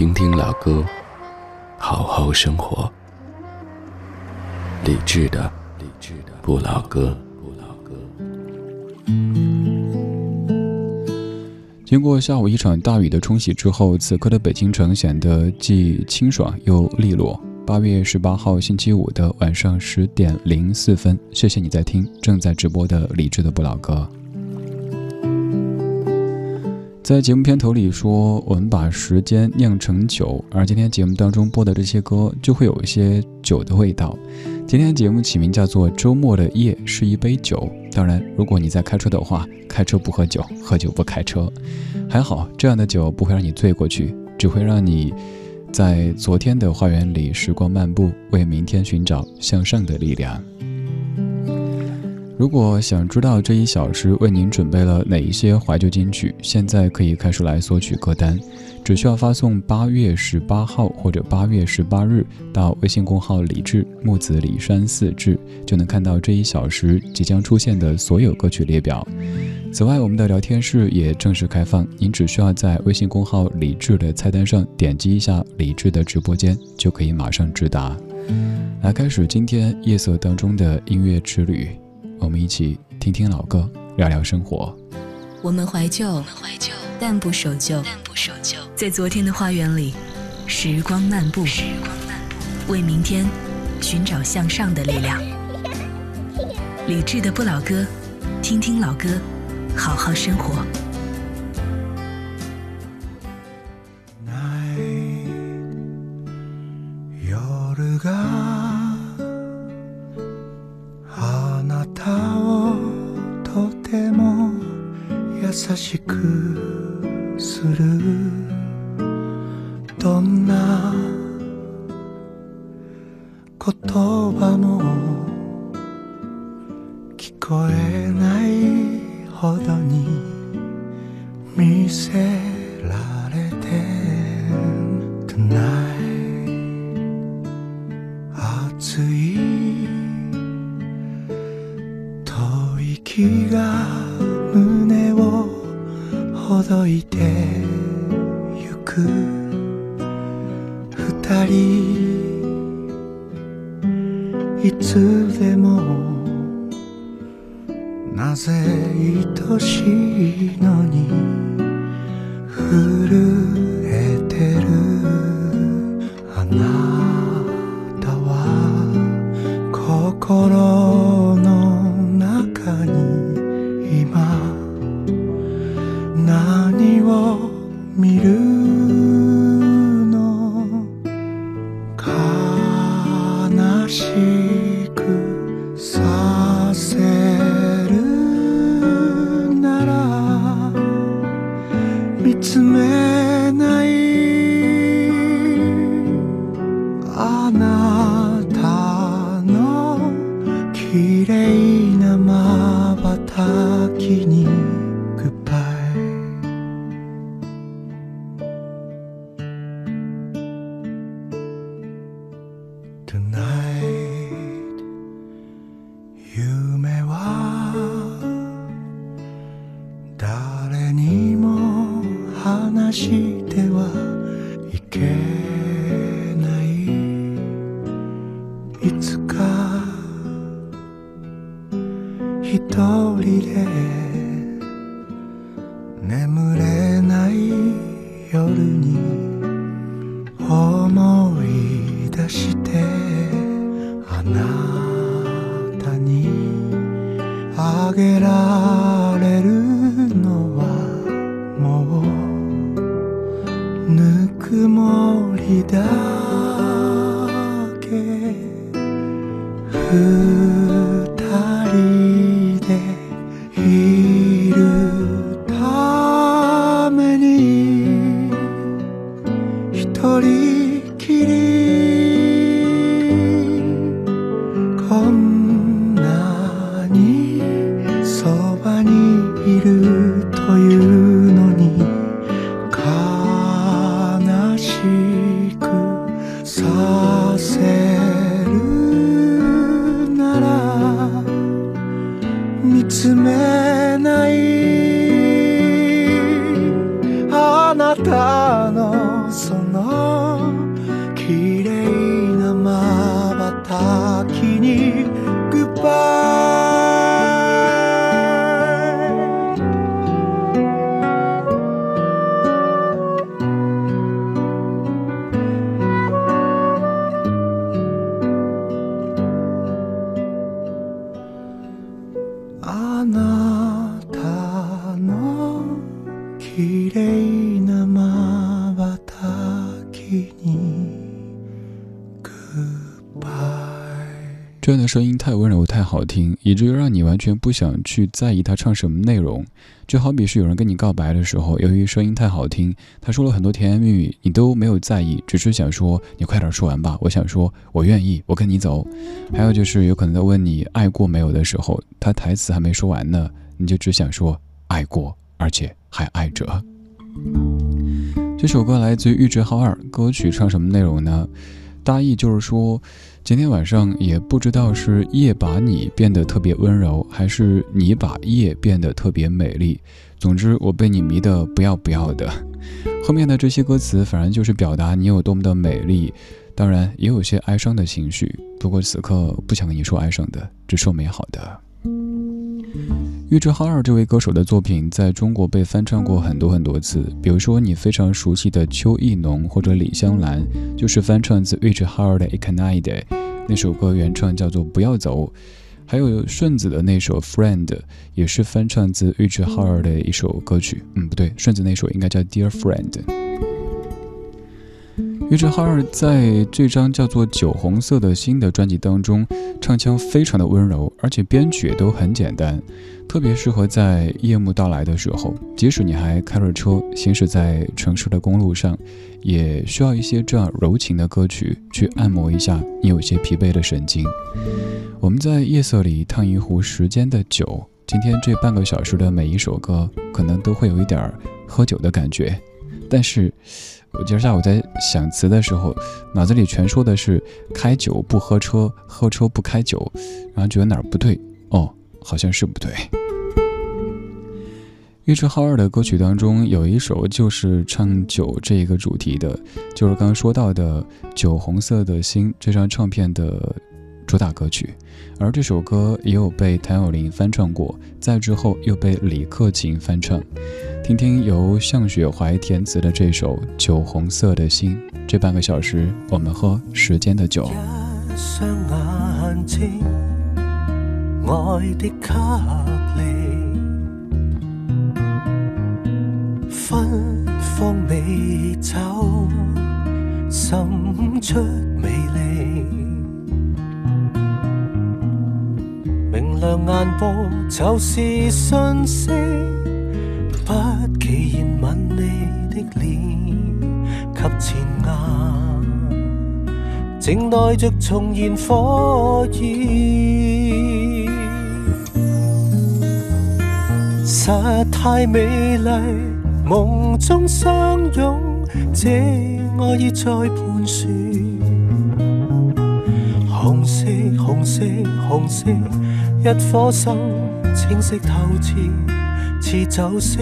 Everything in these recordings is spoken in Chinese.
听听老歌，好好生活。理智的，理智的不老歌。不老歌经过下午一场大雨的冲洗之后，此刻的北京城显得既清爽又利落。八月十八号星期五的晚上十点零四分，谢谢你在听正在直播的理智的不老歌。在节目片头里说，我们把时间酿成酒，而今天节目当中播的这些歌就会有一些酒的味道。今天节目起名叫做《周末的夜是一杯酒》，当然，如果你在开车的话，开车不喝酒，喝酒不开车。还好，这样的酒不会让你醉过去，只会让你在昨天的花园里时光漫步，为明天寻找向上的力量。如果想知道这一小时为您准备了哪一些怀旧金曲，现在可以开始来索取歌单，只需要发送八月十八号或者八月十八日到微信公号“李志木子李山四志”，就能看到这一小时即将出现的所有歌曲列表。此外，我们的聊天室也正式开放，您只需要在微信公号“李志”的菜单上点击一下“李志”的直播间，就可以马上直达。来开始今天夜色当中的音乐之旅。我们一起听听老歌，聊聊生活。我们怀旧，但不守旧。在昨天的花园里，时光漫步，为明天寻找向上的力量。理智的不老歌，听听老歌，好好生活。心の中に人きり全不想去在意他唱什么内容。就好比是有人跟你告白的时候，由于声音太好听，他说了很多甜言蜜语，你都没有在意，只是想说你快点说完吧。我想说，我愿意，我跟你走。还有就是有可能在问你爱过没有的时候，他台词还没说完呢，你就只想说爱过，而且还爱着。这首歌来自于玉置浩二，歌曲唱什么内容呢？大意就是说，今天晚上也不知道是夜把你变得特别温柔，还是你把夜变得特别美丽。总之，我被你迷得不要不要的。后面的这些歌词，反正就是表达你有多么的美丽，当然也有些哀伤的情绪。不过此刻不想跟你说哀伤的，只说美好的。玉置浩二这位歌手的作品在中国被翻唱过很多很多次，比如说你非常熟悉的邱意浓或者李香兰，就是翻唱自玉置浩二的《Ikanide》，那首歌原唱叫做《不要走》，还有顺子的那首《Friend》也是翻唱自玉置浩二的一首歌曲。嗯，不对，顺子那首应该叫《Dear Friend》。玉置浩二在这张叫做《酒红色的心》的专辑当中，唱腔非常的温柔，而且编曲也都很简单，特别适合在夜幕到来的时候，即使你还开着车行驶在城市的公路上，也需要一些这样柔情的歌曲去按摩一下你有些疲惫的神经。我们在夜色里烫一壶时间的酒，今天这半个小时的每一首歌，可能都会有一点喝酒的感觉，但是。我今儿下午在想词的时候，脑子里全说的是开酒不喝车，喝车不开酒，然后觉得哪儿不对哦，好像是不对。玉置浩二的歌曲当中有一首就是唱酒这一个主题的，就是刚刚说到的《酒红色的心》这张唱片的主打歌曲，而这首歌也有被谭咏麟翻唱过，在之后又被李克勤翻唱。听听由向雪怀填词的这首《酒红色的心》，这半个小时我们喝时间的酒。一雙眼睛，愛的給芬芳美酒，渗出美麗。明亮眼波就是訊息。不期然吻你的臉，及前額，靜待着重燃火焰。實太美麗，夢中相擁，這愛意在盤旋。紅色，紅色，紅色，一顆心清晰透彻。似酒色，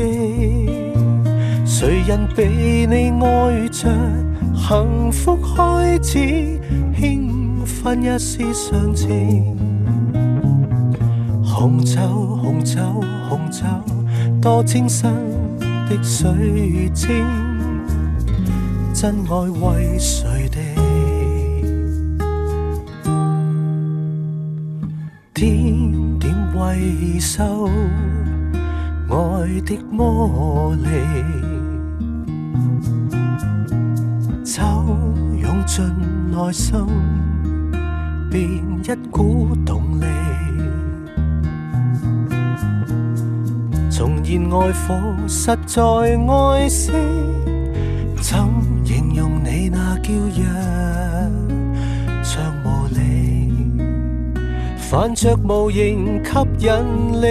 誰人被你愛着，幸福開始，興奮一絲常情。紅酒，紅酒，紅酒，多清新的水晶，真爱為誰的？點點維修。愛的魔力，酒湧進內心，變一股然爱火实在爱惜怎形容你那娇弱像无离泛着无形吸引力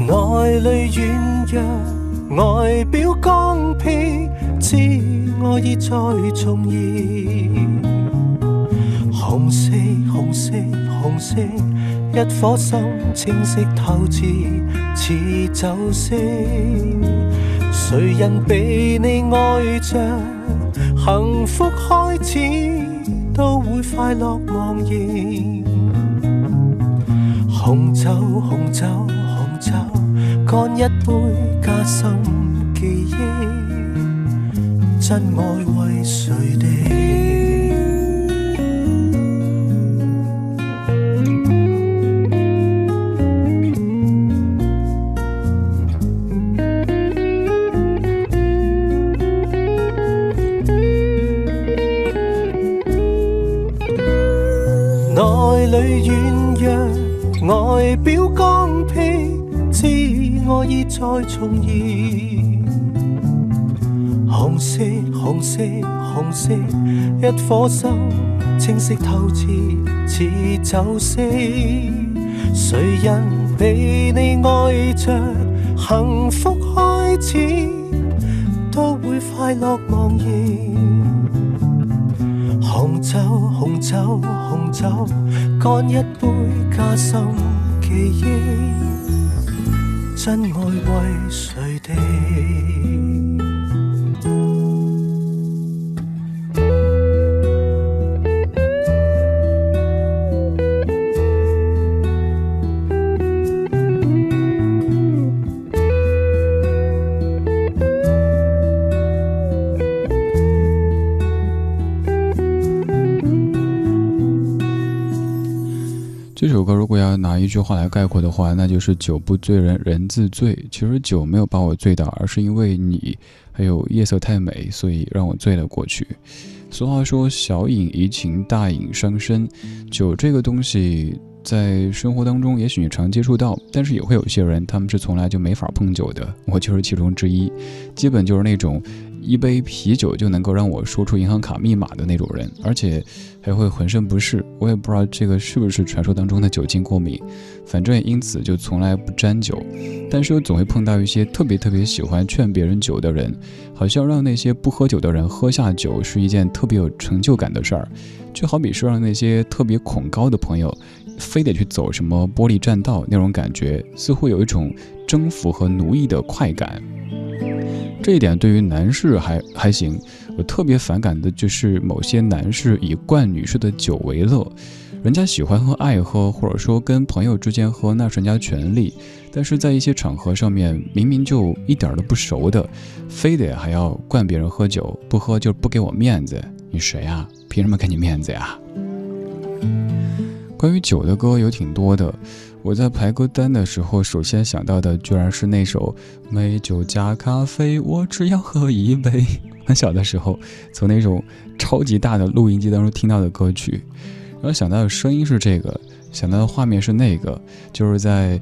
内里软弱外表刚皮知我意再重现红色红色红色一颗心清晰透彻，似酒色。谁人被你爱着，幸福开始都会快乐茫然。红酒，红酒，红酒，干一杯加深记忆。真爱为谁地？里软弱，外表刚僻，知我意在重现。红色，红色，红色，一颗心清晰透彻，似酒色。谁人被你爱着，幸福开始都会快乐茫然。红酒，红酒，红酒，干一杯加深记忆。真爱为谁拿一句话来概括的话，那就是“酒不醉人人自醉”。其实酒没有把我醉倒，而是因为你还有夜色太美，所以让我醉了过去。俗话说“小饮怡情，大饮伤身”，酒这个东西在生活当中也许你常接触到，但是也会有些人他们是从来就没法碰酒的，我就是其中之一。基本就是那种。一杯啤酒就能够让我说出银行卡密码的那种人，而且还会浑身不适。我也不知道这个是不是传说当中的酒精过敏，反正也因此就从来不沾酒。但是又总会碰到一些特别特别喜欢劝别人酒的人，好像让那些不喝酒的人喝下酒是一件特别有成就感的事儿，就好比是让那些特别恐高的朋友，非得去走什么玻璃栈道那种感觉，似乎有一种征服和奴役的快感。这一点对于男士还还行，我特别反感的就是某些男士以灌女士的酒为乐，人家喜欢喝爱喝，或者说跟朋友之间喝那是人家权利，但是在一些场合上面，明明就一点都不熟的，非得还要灌别人喝酒，不喝就不给我面子，你谁呀？凭什么给你面子呀？关于酒的歌有挺多的。我在排歌单的时候，首先想到的居然是那首《美酒加咖啡》，我只要喝一杯。很小的时候，从那种超级大的录音机当中听到的歌曲，然后想到的声音是这个，想到的画面是那个，就是在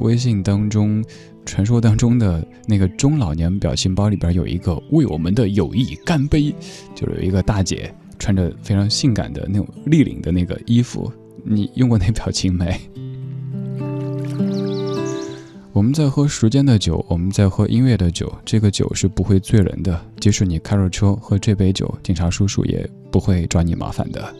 微信当中传说当中的那个中老年表情包里边有一个“为我们的友谊干杯”，就是有一个大姐穿着非常性感的那种立领的那个衣服，你用过那表情没？我们在喝时间的酒，我们在喝音乐的酒，这个酒是不会醉人的。即使你开着车喝这杯酒，警察叔叔也不会找你麻烦的。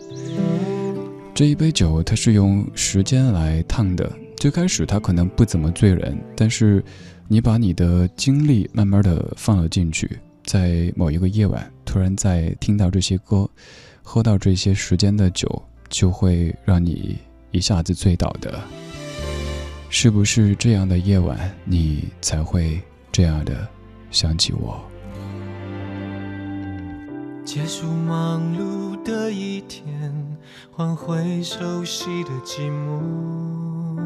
这一杯酒，它是用时间来烫的。最开始它可能不怎么醉人，但是你把你的精力慢慢的放了进去，在某一个夜晚，突然在听到这些歌，喝到这些时间的酒，就会让你一下子醉倒的。是不是这样的夜晚，你才会这样的想起我？结束忙碌的一天，换回熟悉的寂寞，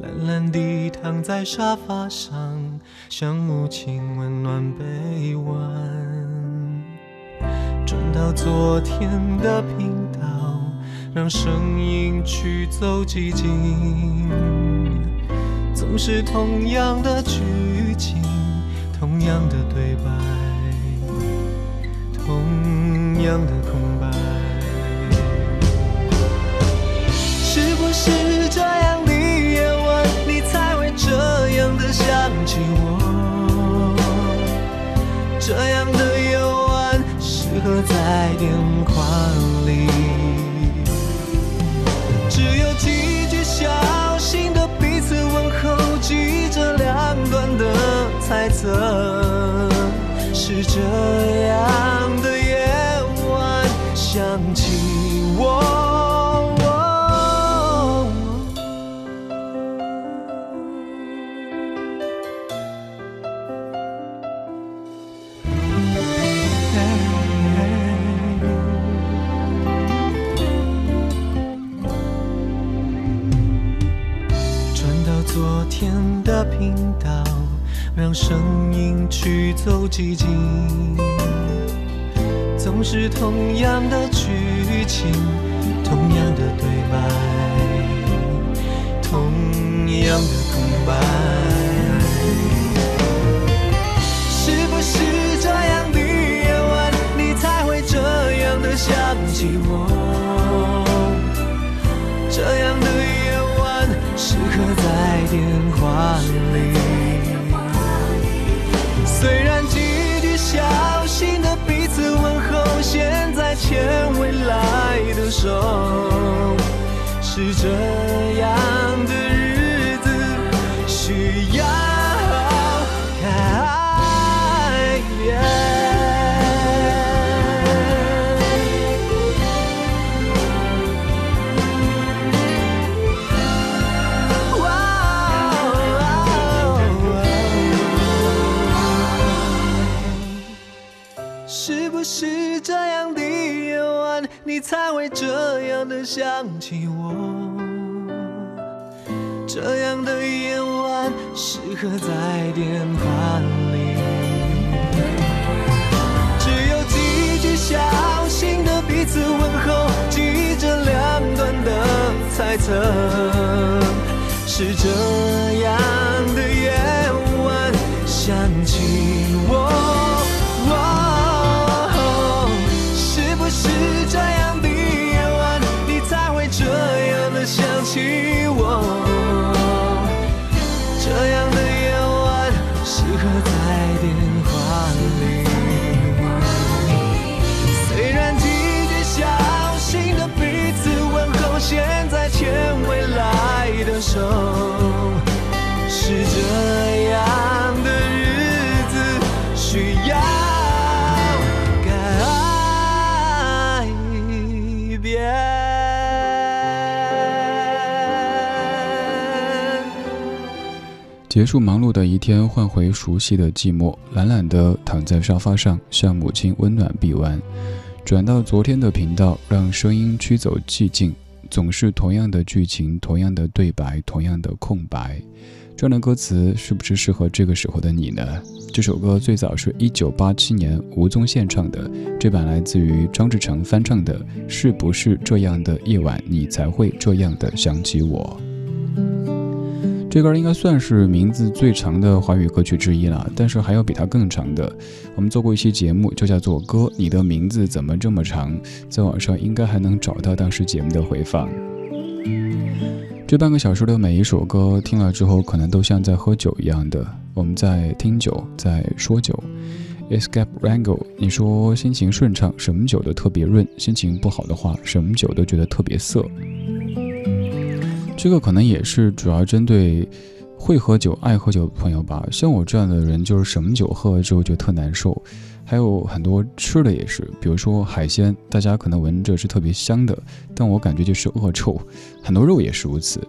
懒懒地躺在沙发上，像母亲温暖臂弯，转到昨天的频道。让声音驱走寂静。总是同样的剧情同样的对白同样的空白。是不是这样的夜晚你才会这样的想起我？这样的夜晚适合在电话这样让声音去走寂静。总是同样的剧情，同样的对白，同样的空白。是不是这样的夜晚，你才会这样的想起我？这样的夜晚，适合在电。话里，虽然几句小心的彼此问候，现在牵未来的手，是这样。才会这样的想起我，这样的夜晚适合在电话里，只有几句小心的彼此问候，记着两端的猜测，是这样的夜晚想起结束忙碌的一天，换回熟悉的寂寞，懒懒地躺在沙发上，向母亲温暖臂弯。转到昨天的频道，让声音驱走寂静。总是同样的剧情，同样的对白，同样的空白。这样的歌词是不是适合这个时候的你呢？这首歌最早是一九八七年吴宗宪唱的，这版来自于张志成翻唱的。是不是这样的夜晚，你才会这样的想起我？这歌应该算是名字最长的华语歌曲之一了，但是还有比它更长的。我们做过一期节目，就叫做《歌你的名字怎么这么长》，在网上应该还能找到当时节目的回放。这半个小时的每一首歌听了之后，可能都像在喝酒一样的，我们在听酒，在说酒。Escape Rango，你说心情顺畅，什么酒都特别润；心情不好的话，什么酒都觉得特别涩。这个可能也是主要针对会喝酒、爱喝酒的朋友吧。像我这样的人，就是什么酒喝了之后就特难受。还有很多吃的也是，比如说海鲜，大家可能闻着是特别香的，但我感觉就是恶臭。很多肉也是如此，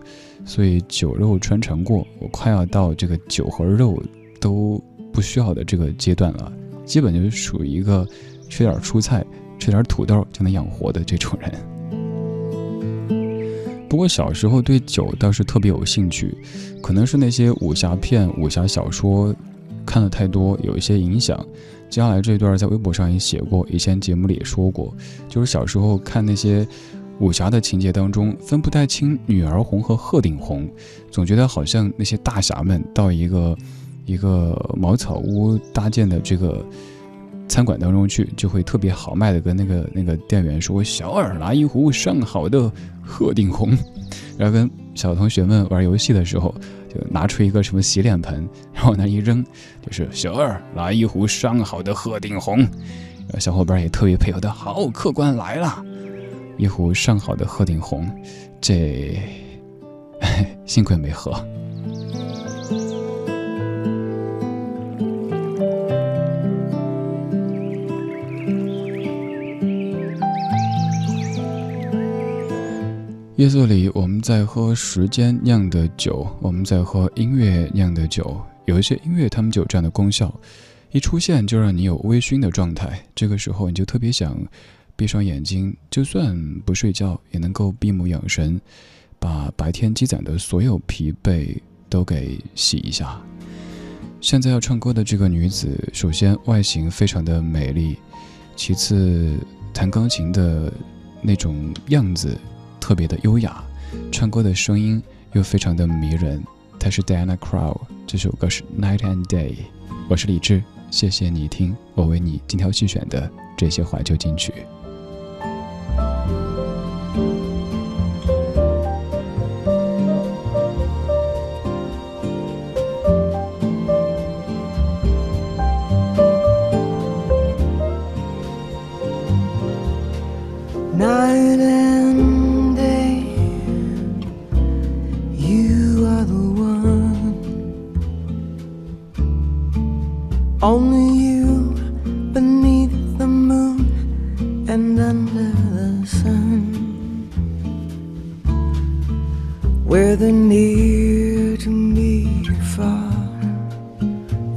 所以酒肉穿肠过，我快要到这个酒和肉都不需要的这个阶段了，基本就是属于一个吃点蔬菜、吃点土豆就能养活的这种人。不过小时候对酒倒是特别有兴趣，可能是那些武侠片、武侠小说看的太多，有一些影响。接下来这段在微博上也写过，以前节目里也说过，就是小时候看那些武侠的情节当中，分不太清女儿红和鹤顶红，总觉得好像那些大侠们到一个一个茅草屋搭建的这个。餐馆当中去，就会特别豪迈的跟那个那个店员说：“小二拿一壶上好的鹤顶红。”然后跟小同学们玩游戏的时候，就拿出一个什么洗脸盆，然后往那一扔，就是小二拿一壶上好的鹤顶红。小伙伴也特别配合的好，客官来了，一壶上好的鹤顶红，这 幸亏没喝。夜色里，我们在喝时间酿的酒，我们在喝音乐酿的酒。有一些音乐，它们就有这样的功效，一出现就让你有微醺的状态。这个时候，你就特别想闭上眼睛，就算不睡觉，也能够闭目养神，把白天积攒的所有疲惫都给洗一下。现在要唱歌的这个女子，首先外形非常的美丽，其次弹钢琴的那种样子。特别的优雅，唱歌的声音又非常的迷人。她是 Diana Crow，这首歌是 Night and Day。我是李志，谢谢你听我为你精挑细选的这些怀旧金曲。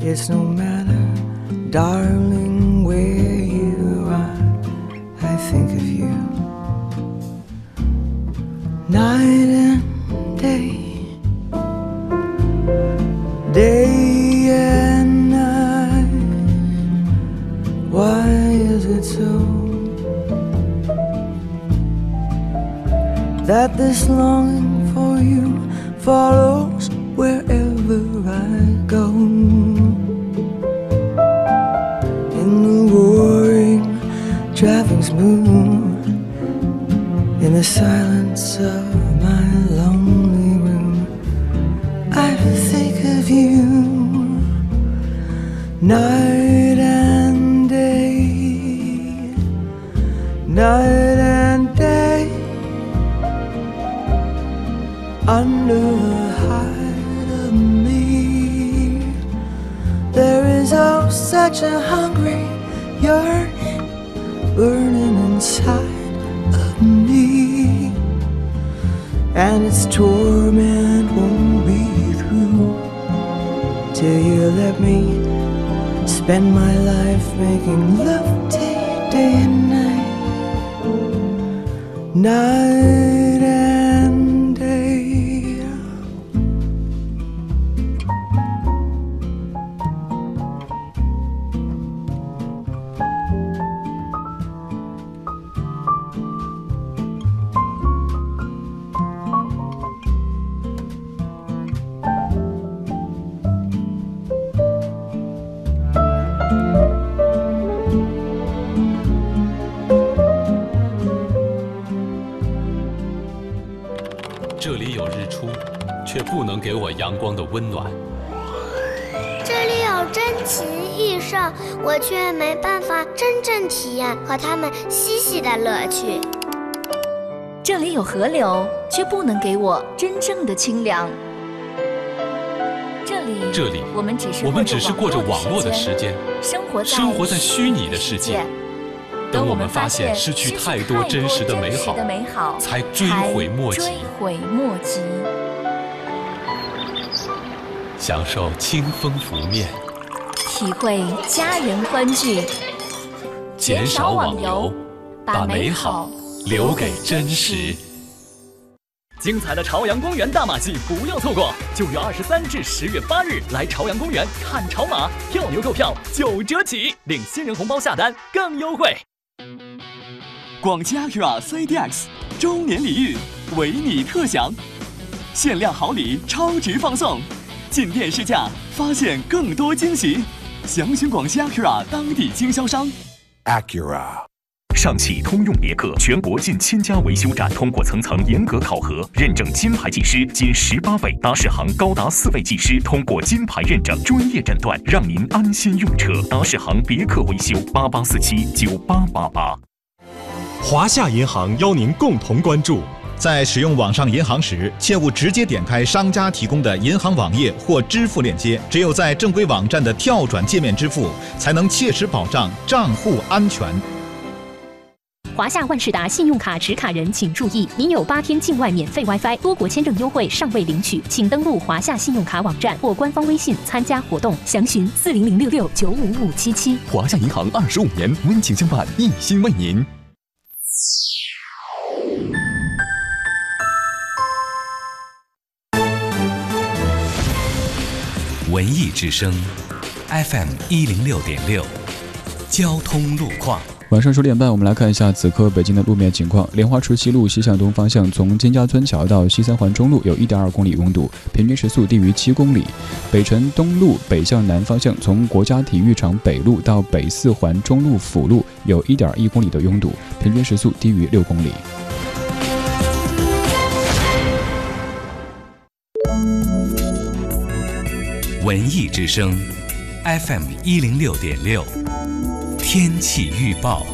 It's no matter, darling, where you are. I think of you night and day, day and night. Why is it so that this longing for you follows? The silence of spend my life making love to you day and night. Night 给我阳光的温暖。这里有珍禽异兽，我却没办法真正体验和它们嬉戏的乐趣。这里有河流，却不能给我真正的清凉。这里，这里，我们只是我们只是过着网络的时间，生活生活在虚拟的世界。等我们发现失去太多真实的美好，才追悔莫及。追悔莫及。享受清风拂面，体会家人欢聚，减少网游，把美好留给真实。精彩的朝阳公园大马戏不要错过，九月二十三至十月八日来朝阳公园看潮马，票牛购票九折起，领新人红包下单更优惠。广汽 Acura CDX 周年礼遇唯你特享，限量好礼超值放送。进店试驾，发现更多惊喜，详询广西 Acura 当地经销商。Acura。上汽通用别克全国近千家维修站通过层层严格考核，认证金牌技师近十八位，达世行高达四位技师通过金牌认证，专业诊断，让您安心用车。达世行别克维修八八四七九八八八。华夏银行邀您共同关注。在使用网上银行时，切勿直接点开商家提供的银行网页或支付链接，只有在正规网站的跳转界面支付，才能切实保障账户安全。华夏万事达信用卡持卡人请注意，您有八天境外免费 WiFi、多国签证优惠尚未领取，请登录华夏信用卡网站或官方微信参加活动，详询四零零六六九五五七七。华夏银行二十五年温情相伴，一心为您。文艺之声，FM 一零六点六，交通路况。晚上十点半，我们来看一下此刻北京的路面情况。莲花池西路西向东方向，从金家村桥到西三环中路有一点二公里拥堵，平均时速低于七公里。北辰东路北向南方向，从国家体育场北路到北四环中路辅路有一点一公里的拥堵，平均时速低于六公里。文艺之声，FM 一零六点六，天气预报。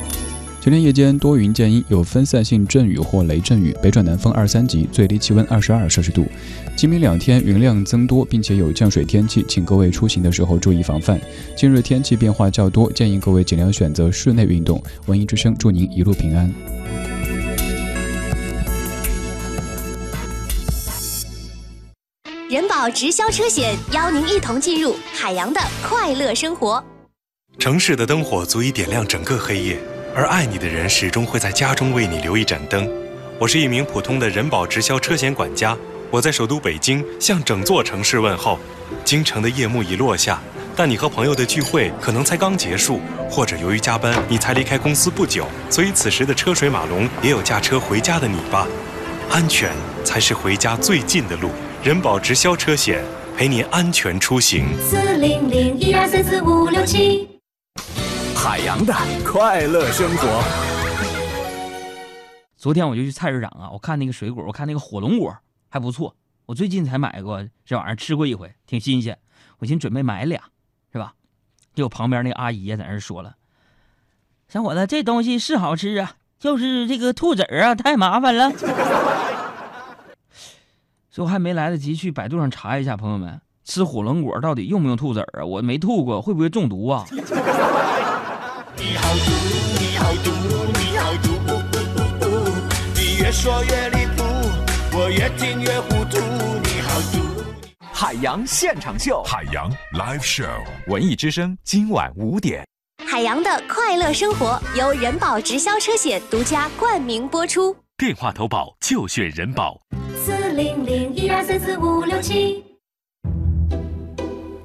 今天夜间多云见阴，有分散性阵雨或雷阵雨，北转南风二三级，最低气温二十二摄氏度。今明两天云量增多，并且有降水天气，请各位出行的时候注意防范。近日天气变化较多，建议各位尽量选择室内运动。文艺之声祝您一路平安。保直销车险邀您一同进入海洋的快乐生活。城市的灯火足以点亮整个黑夜，而爱你的人始终会在家中为你留一盏灯。我是一名普通的人保直销车险管家，我在首都北京向整座城市问候。京城的夜幕已落下，但你和朋友的聚会可能才刚结束，或者由于加班你才离开公司不久，所以此时的车水马龙也有驾车回家的你吧。安全才是回家最近的路。人保直销车险，陪您安全出行。四零零一二三四五六七，海洋的快乐生活。昨天我就去菜市场啊，我看那个水果，我看那个火龙果还不错，我最近才买过，这玩意儿吃过一回，挺新鲜。我寻准备买俩，是吧？就我旁边那个阿姨在那说了：“小伙子，这东西是好吃啊，就是这个兔子儿啊，太麻烦了。”所以我还没来得及去百度上查一下，朋友们，吃火龙果到底用不用吐籽儿啊？我没吐过，会不会中毒啊？你好毒，你好毒，你好毒，你越说越离谱，我越听越糊涂。你好毒！海洋现场秀，海洋 live show，文艺之声今晚五点，海洋的快乐生活由人保直销车险独家冠名播出。电话投保就选人保。一二三四五六七。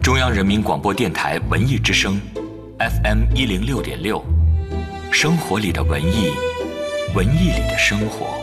中央人民广播电台文艺之声，FM 一零六点六，生活里的文艺，文艺里的生活。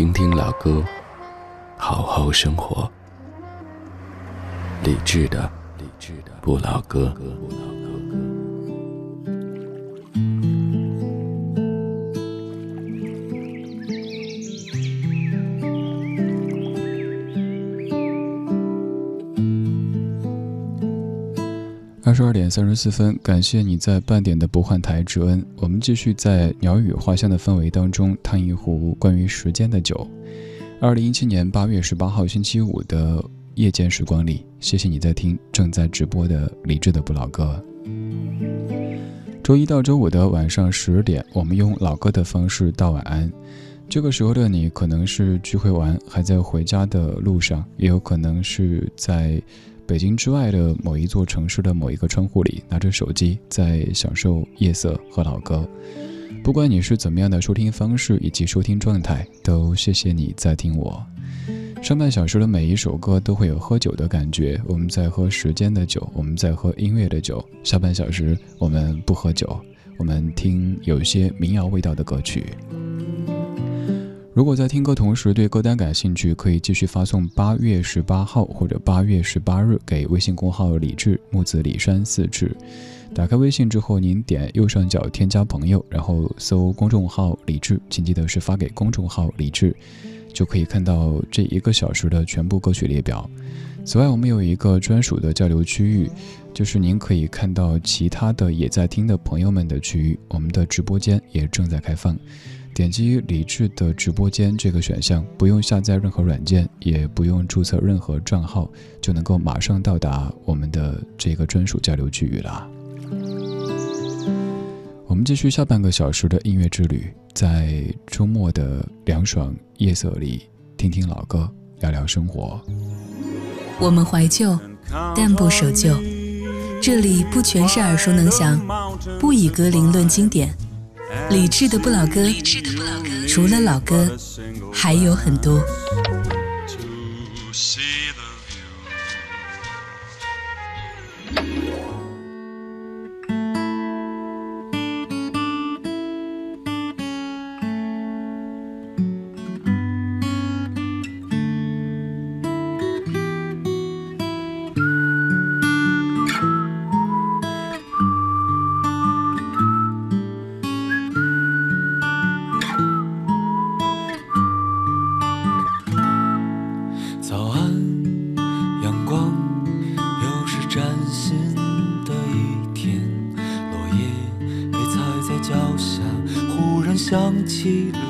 听听老歌，好好生活。理智的，理智的不老歌。二十二点三十四分，感谢你在半点的不换台之恩。我们继续在鸟语花香的氛围当中，烫一壶关于时间的酒。二零一七年八月十八号星期五的夜间时光里，谢谢你在听正在直播的李志的不老歌。周一到周五的晚上十点，我们用老歌的方式道晚安。这个时候的你，可能是聚会完还在回家的路上，也有可能是在北京之外的某一座城市的某一个窗户里，拿着手机在享受夜色和老歌。不管你是怎么样的收听方式以及收听状态，都谢谢你在听我。上半小时的每一首歌都会有喝酒的感觉，我们在喝时间的酒，我们在喝音乐的酒。下半小时我们不喝酒，我们听有些民谣味道的歌曲。如果在听歌同时对歌单感兴趣，可以继续发送八月十八号或者八月十八日给微信公号李志木子李山四志。打开微信之后，您点右上角添加朋友，然后搜公众号李志，请记得是发给公众号李志，就可以看到这一个小时的全部歌曲列表。此外，我们有一个专属的交流区域，就是您可以看到其他的也在听的朋友们的区域。我们的直播间也正在开放。点击李智的直播间这个选项，不用下载任何软件，也不用注册任何账号，就能够马上到达我们的这个专属交流区域了。我们继续下半个小时的音乐之旅，在周末的凉爽夜色里，听听老歌，聊聊生活。我们怀旧，但不守旧。这里不全是耳熟能详，不以歌龄论经典。理智的不老歌，除了老歌，还有很多。记录。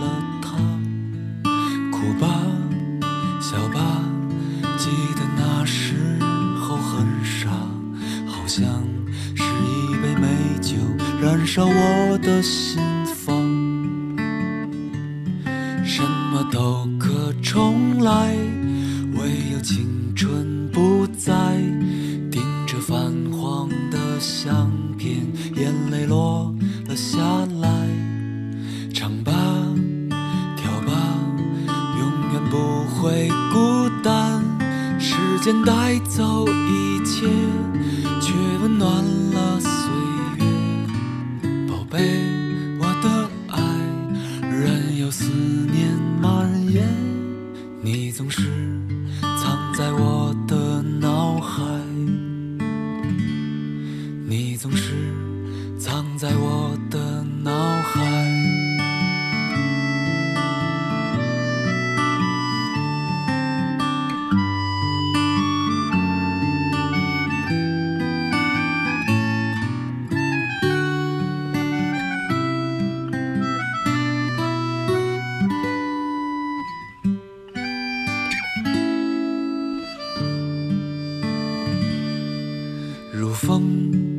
如风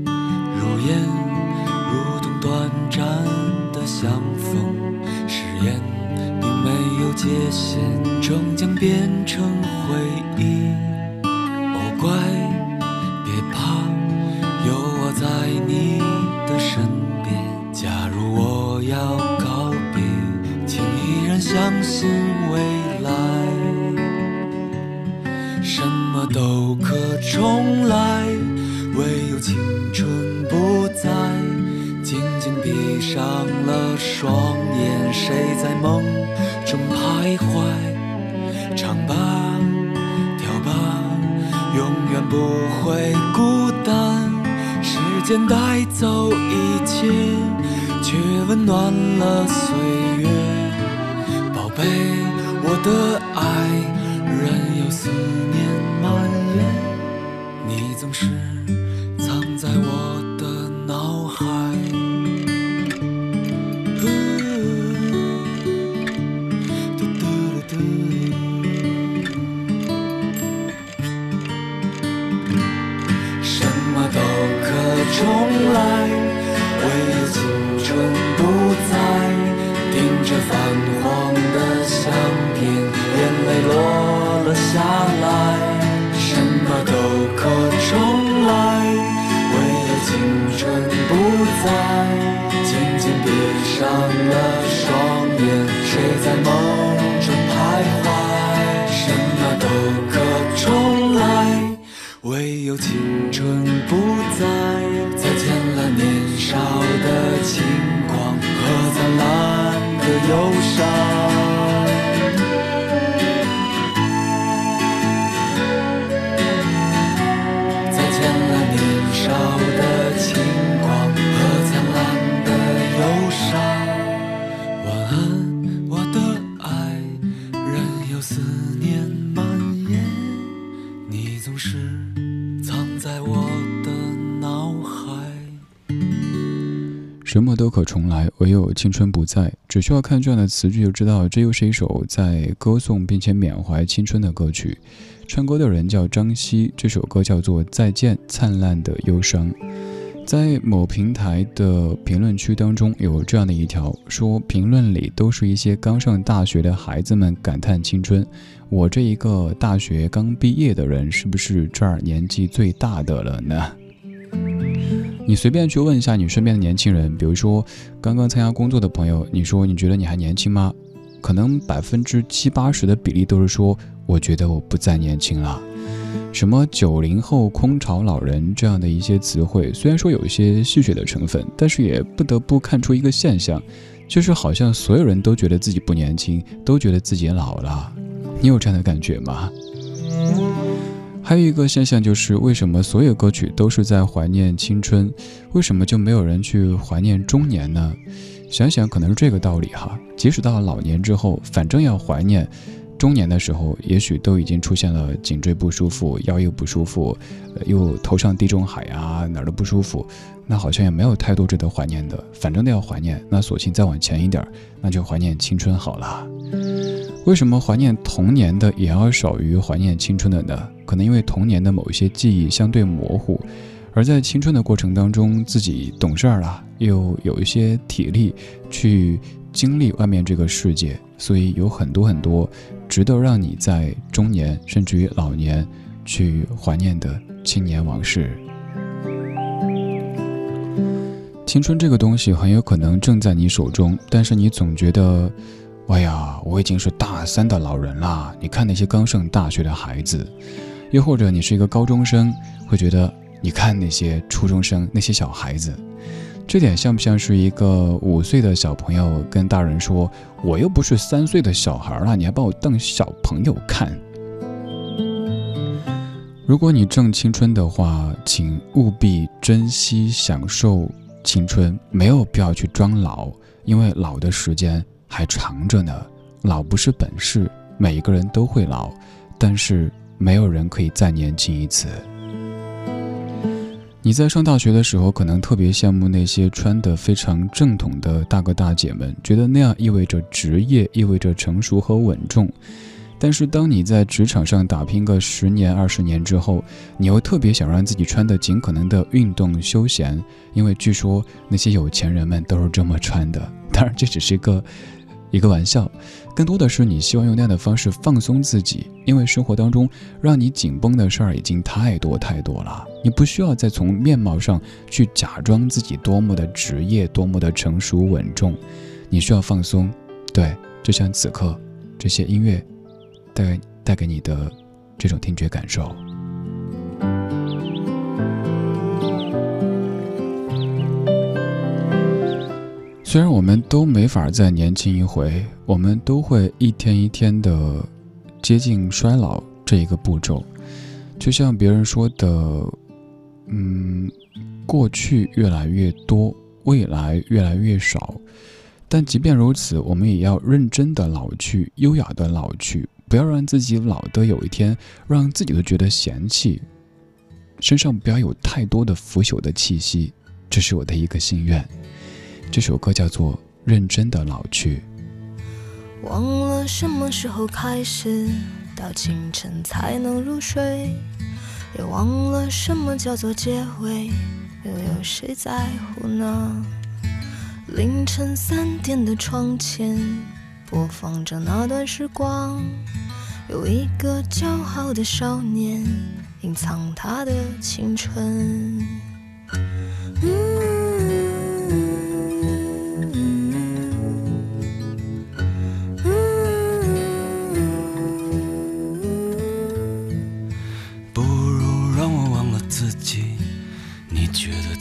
如烟如同短暂的相逢。誓言并没有界限终将变成回忆。可重来，唯有青春不在。再见了年少的轻狂和灿烂的忧伤。什么都可重来，唯有青春不在。只需要看这样的词句就知道，这又是一首在歌颂并且缅怀青春的歌曲。唱歌的人叫张希，这首歌叫做《再见，灿烂的忧伤》。在某平台的评论区当中，有这样的一条说：评论里都是一些刚上大学的孩子们感叹青春。我这一个大学刚毕业的人，是不是这儿年纪最大的了呢？你随便去问一下你身边的年轻人，比如说刚刚参加工作的朋友，你说你觉得你还年轻吗？可能百分之七八十的比例都是说，我觉得我不再年轻了。什么九零后空巢老人这样的一些词汇，虽然说有一些戏谑的成分，但是也不得不看出一个现象，就是好像所有人都觉得自己不年轻，都觉得自己老了。你有这样的感觉吗？还有一个现象就是，为什么所有歌曲都是在怀念青春，为什么就没有人去怀念中年呢？想想可能是这个道理哈。即使到了老年之后，反正要怀念，中年的时候也许都已经出现了颈椎不舒服、腰又不舒服，又头上地中海啊，哪儿都不舒服，那好像也没有太多值得怀念的。反正都要怀念，那索性再往前一点儿，那就怀念青春好了。为什么怀念童年的也要少于怀念青春的呢？可能因为童年的某一些记忆相对模糊，而在青春的过程当中，自己懂事儿了，又有一些体力去经历外面这个世界，所以有很多很多值得让你在中年甚至于老年去怀念的青年往事。青春这个东西很有可能正在你手中，但是你总觉得。哎呀，我已经是大三的老人啦！你看那些刚上大学的孩子，又或者你是一个高中生，会觉得你看那些初中生、那些小孩子，这点像不像是一个五岁的小朋友跟大人说：“我又不是三岁的小孩了，你还把我当小朋友看？”如果你正青春的话，请务必珍惜享受青春，没有必要去装老，因为老的时间。还长着呢，老不是本事，每一个人都会老，但是没有人可以再年轻一次。你在上大学的时候，可能特别羡慕那些穿得非常正统的大哥大姐们，觉得那样意味着职业，意味着成熟和稳重。但是当你在职场上打拼个十年、二十年之后，你又特别想让自己穿得尽可能的运动休闲，因为据说那些有钱人们都是这么穿的。当然，这只是一个。一个玩笑，更多的是你希望用那样的方式放松自己，因为生活当中让你紧绷的事儿已经太多太多了，你不需要再从面貌上去假装自己多么的职业，多么的成熟稳重，你需要放松。对，就像此刻这些音乐带带给你的这种听觉感受。虽然我们都没法再年轻一回，我们都会一天一天的接近衰老这一个步骤。就像别人说的，嗯，过去越来越多，未来越来越少。但即便如此，我们也要认真的老去，优雅的老去，不要让自己老的有一天让自己都觉得嫌弃，身上不要有太多的腐朽的气息。这是我的一个心愿。这首歌叫做《认真的老去》。忘了什么时候开始，到清晨才能入睡，也忘了什么叫做结尾，又有谁在乎呢？凌晨三点的窗前，播放着那段时光，有一个骄傲的少年，隐藏他的青春。不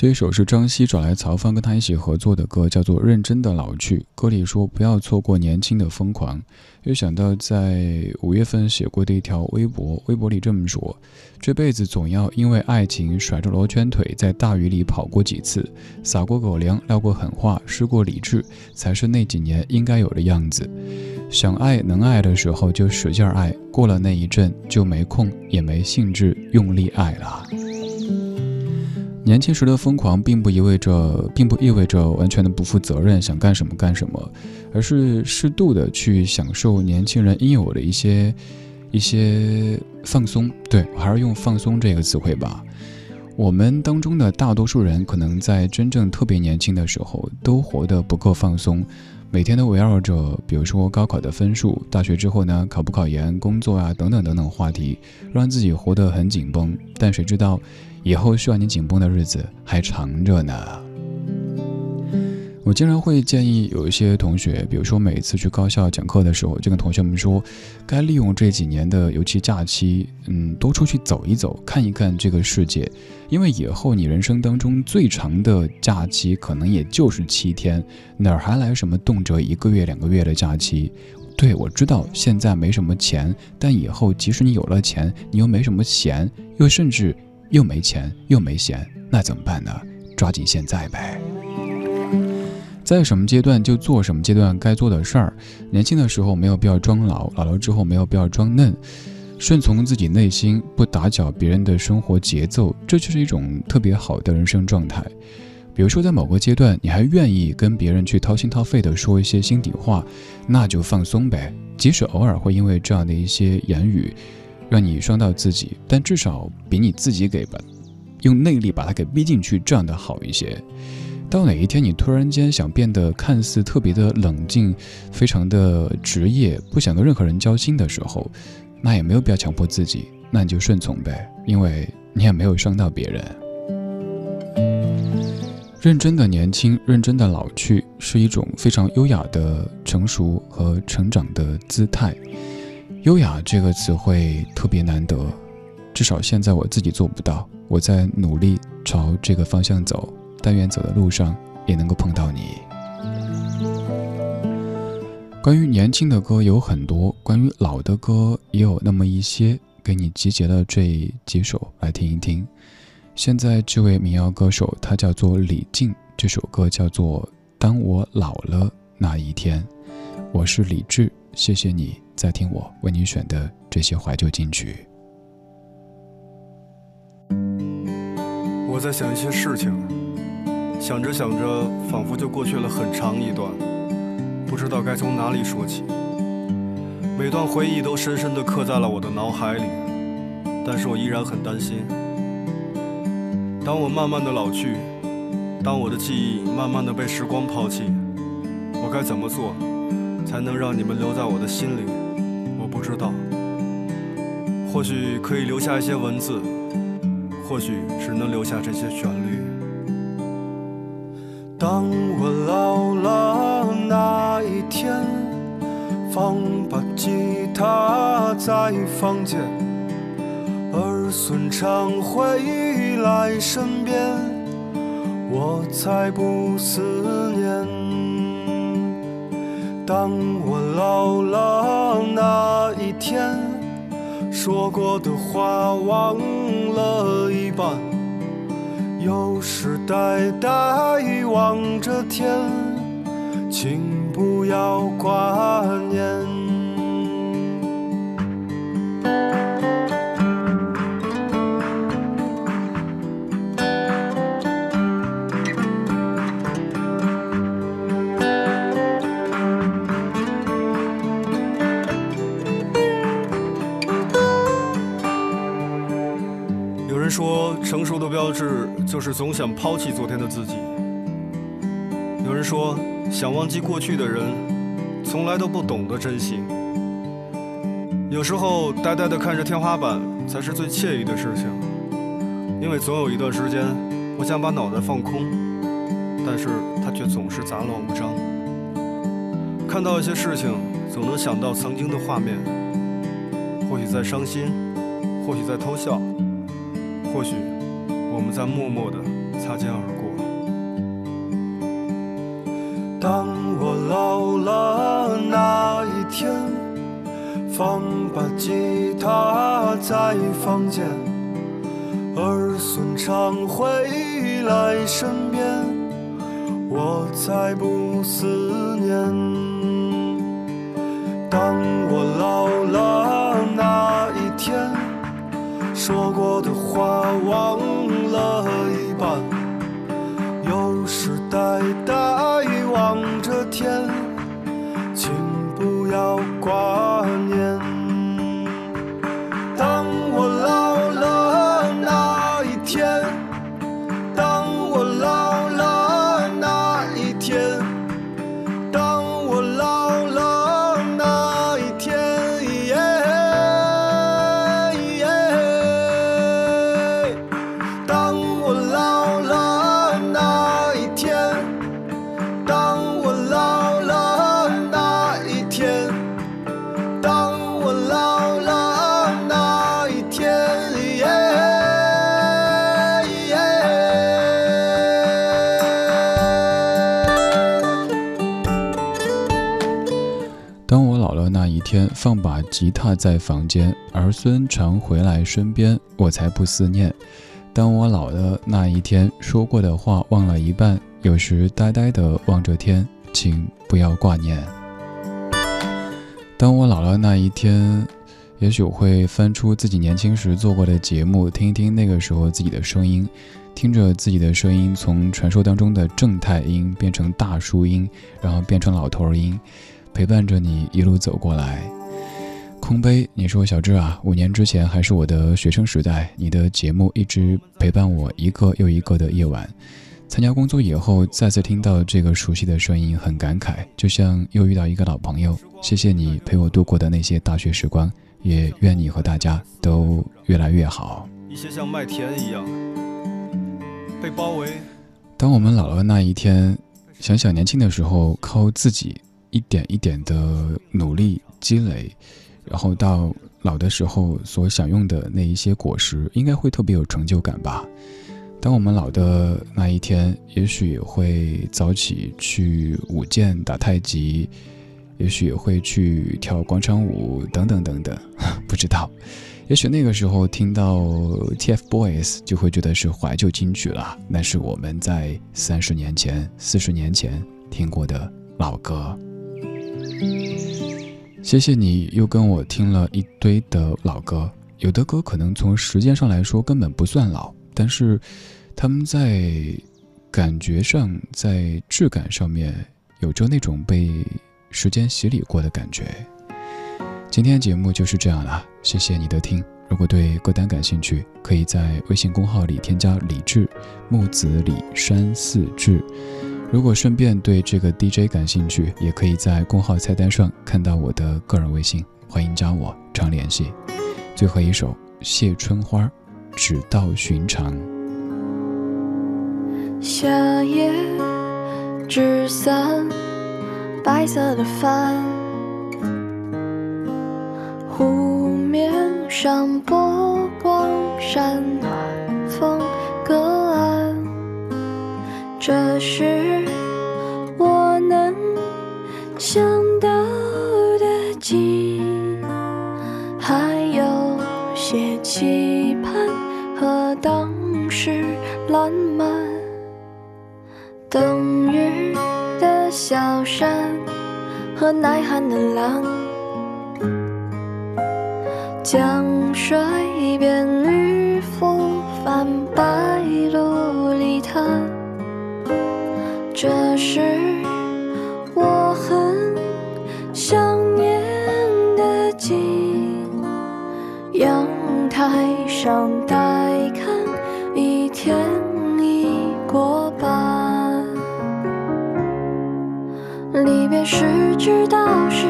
这一首是张希找来曹芳跟他一起合作的歌，叫做《认真的老去》。歌里说不要错过年轻的疯狂。又想到在五月份写过的一条微博，微博里这么说：这辈子总要因为爱情甩着罗圈腿，在大雨里跑过几次，撒过狗粮，撂过狠话，失过理智，才是那几年应该有的样子。想爱能爱的时候就使劲爱，过了那一阵就没空也没兴致用力爱了。年轻时的疯狂，并不意味着，并不意味着完全的不负责任，想干什么干什么，而是适度的去享受年轻人应有的一些一些放松。对我还是用放松这个词汇吧。我们当中的大多数人，可能在真正特别年轻的时候，都活得不够放松，每天都围绕着，比如说高考的分数，大学之后呢，考不考研，工作啊，等等等等话题，让自己活得很紧绷。但谁知道？以后需要你紧绷的日子还长着呢。我经常会建议有一些同学，比如说每次去高校讲课的时候，就跟同学们说，该利用这几年的尤其假期，嗯，多出去走一走，看一看这个世界。因为以后你人生当中最长的假期可能也就是七天，哪儿还来什么动辄一个月、两个月的假期？对我知道现在没什么钱，但以后即使你有了钱，你又没什么闲，又甚至。又没钱又没闲，那怎么办呢？抓紧现在呗，在什么阶段就做什么阶段该做的事儿。年轻的时候没有必要装老，老了之后没有必要装嫩，顺从自己内心，不打搅别人的生活节奏，这就是一种特别好的人生状态。比如说在某个阶段，你还愿意跟别人去掏心掏肺的说一些心底话，那就放松呗。即使偶尔会因为这样的一些言语，让你伤到自己，但至少比你自己给吧，用内力把它给逼进去，这样的好一些。到哪一天你突然间想变得看似特别的冷静，非常的职业，不想跟任何人交心的时候，那也没有必要强迫自己，那你就顺从呗，因为你也没有伤到别人。认真的年轻，认真的老去，是一种非常优雅的成熟和成长的姿态。优雅这个词汇特别难得，至少现在我自己做不到，我在努力朝这个方向走。但愿走的路上也能够碰到你。关于年轻的歌有很多，关于老的歌也有那么一些，给你集结了这几首来听一听。现在这位民谣歌手他叫做李静，这首歌叫做《当我老了那一天》。我是李志，谢谢你在听我为你选的这些怀旧金曲。我在想一些事情。想着想着，仿佛就过去了很长一段，不知道该从哪里说起。每段回忆都深深地刻在了我的脑海里，但是我依然很担心。当我慢慢的老去，当我的记忆慢慢的被时光抛弃，我该怎么做，才能让你们留在我的心里？不知道。或许可以留下一些文字，或许只能留下这些旋律。当我老了那一天，放把吉他在房间，儿孙常回来身边，我才不思念。当我老了那天，说过的话忘了一半。有时呆呆望着天，请不要挂念。成熟的标志就是总想抛弃昨天的自己。有人说，想忘记过去的人，从来都不懂得珍惜。有时候，呆呆地看着天花板才是最惬意的事情，因为总有一段时间，我想把脑袋放空，但是它却总是杂乱无章。看到一些事情，总能想到曾经的画面，或许在伤心，或许在偷笑，或许……在默默的擦肩而过。当我老了那一天，放把吉他在房间，儿孙常回来身边，我再不吉他在房间，儿孙常回来身边，我才不思念。当我老的那一天，说过的话忘了一半，有时呆呆的望着天，请不要挂念。当我老了那一天，也许我会翻出自己年轻时做过的节目，听一听那个时候自己的声音，听着自己的声音从传说当中的正太音变成大叔音，然后变成老头音，陪伴着你一路走过来。空杯，你说小志啊，五年之前还是我的学生时代，你的节目一直陪伴我一个又一个的夜晚。参加工作以后，再次听到这个熟悉的声音，很感慨，就像又遇到一个老朋友。谢谢你陪我度过的那些大学时光，也愿你和大家都越来越好。一些像麦田一样被包围。当我们老了那一天，想想年轻的时候，靠自己一点一点的努力积累，然后到老的时候所享用的那一些果实，应该会特别有成就感吧。当我们老的那一天，也许也会早起去舞剑、打太极，也许也会去跳广场舞，等等等等，不知道。也许那个时候听到 TFBOYS 就会觉得是怀旧金曲了，那是我们在三十年前、四十年前听过的老歌。谢谢你又跟我听了一堆的老歌，有的歌可能从时间上来说根本不算老。但是，他们在感觉上，在质感上面，有着那种被时间洗礼过的感觉。今天节目就是这样了，谢谢你的听。如果对歌单感兴趣，可以在微信公号里添加李志，木子李山寺志。如果顺便对这个 DJ 感兴趣，也可以在公号菜单上看到我的个人微信，欢迎加我常联系。最后一首《谢春花》。只道寻常。夏夜纸伞，白色的帆，湖面上波光闪，暖风。这是我能想到的景，还有些期盼。和当时烂漫，冬日的小山和耐寒的狼，江水边渔夫泛白鹭，这是我很想念的景，阳台上待看，一。天已过半，离别时知道是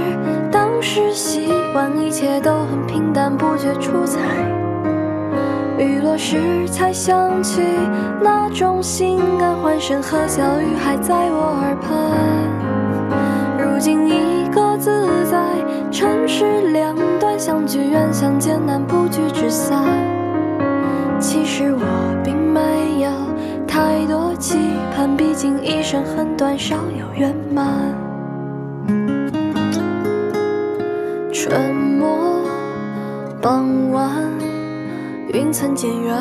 当时习惯，一切都很平淡，不觉出彩。雨落时才想起那种心安，欢声和笑语还在我耳畔。如今一个自在，城市两端，相聚远，相见难，不聚只散。其实我并没有。太多期盼，毕竟一生很短，少有圆满。春末傍晚，云层渐远，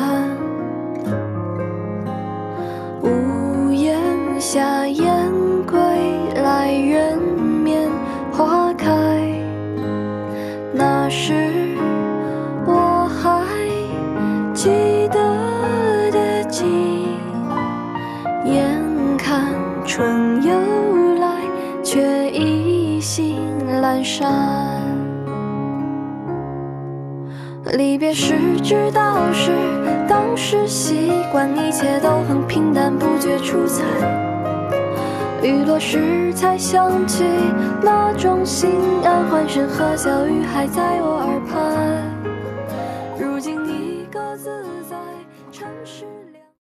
屋檐下燕归来，人面花开。那时。春又来，却意兴阑珊。离别时知道是当时习惯，一切都很平淡，不觉出彩。雨落时才想起那种心安，欢声和笑语还在我。